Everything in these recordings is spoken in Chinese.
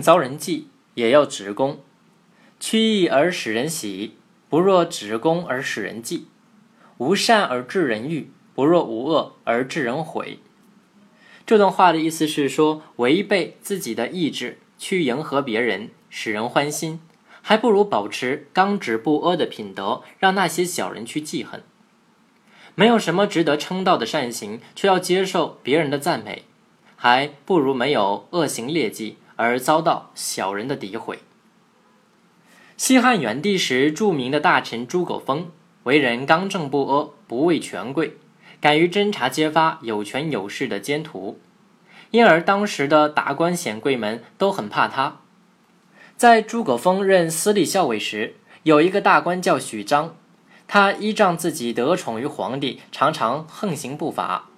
遭人忌，也要直恭。屈意而使人喜，不若直恭而使人忌；无善而致人欲，不若无恶而致人毁。这段话的意思是说，违背自己的意志去迎合别人，使人欢心，还不如保持刚直不阿的品德，让那些小人去记恨。没有什么值得称道的善行，却要接受别人的赞美，还不如没有恶行劣迹而遭到小人的诋毁。西汉元帝时，著名的大臣朱葛丰为人刚正不阿，不畏权贵，敢于侦查揭发有权有势的奸徒，因而当时的达官显贵们都很怕他。在朱葛丰任司隶校尉时，有一个大官叫许章。他依仗自己得宠于皇帝，常常横行不法。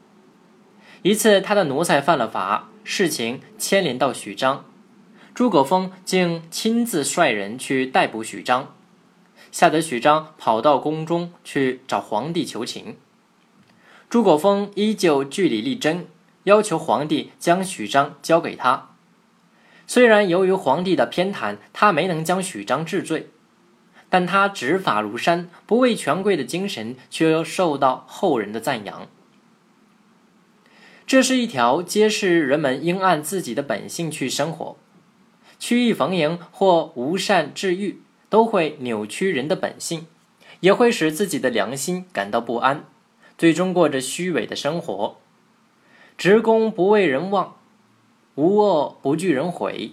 一次，他的奴才犯了法，事情牵连到许章，诸葛丰竟亲自率人去逮捕许章，吓得许章跑到宫中去找皇帝求情。诸葛丰依旧据理力争，要求皇帝将许章交给他。虽然由于皇帝的偏袒，他没能将许章治罪。但他执法如山，不畏权贵的精神，却又受到后人的赞扬。这是一条揭示人们应按自己的本性去生活。曲意逢迎或无善治愈，都会扭曲人的本性，也会使自己的良心感到不安，最终过着虚伪的生活。直公不为人望，无恶不惧人毁，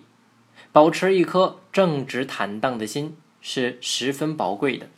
保持一颗正直坦荡的心。是十分宝贵的。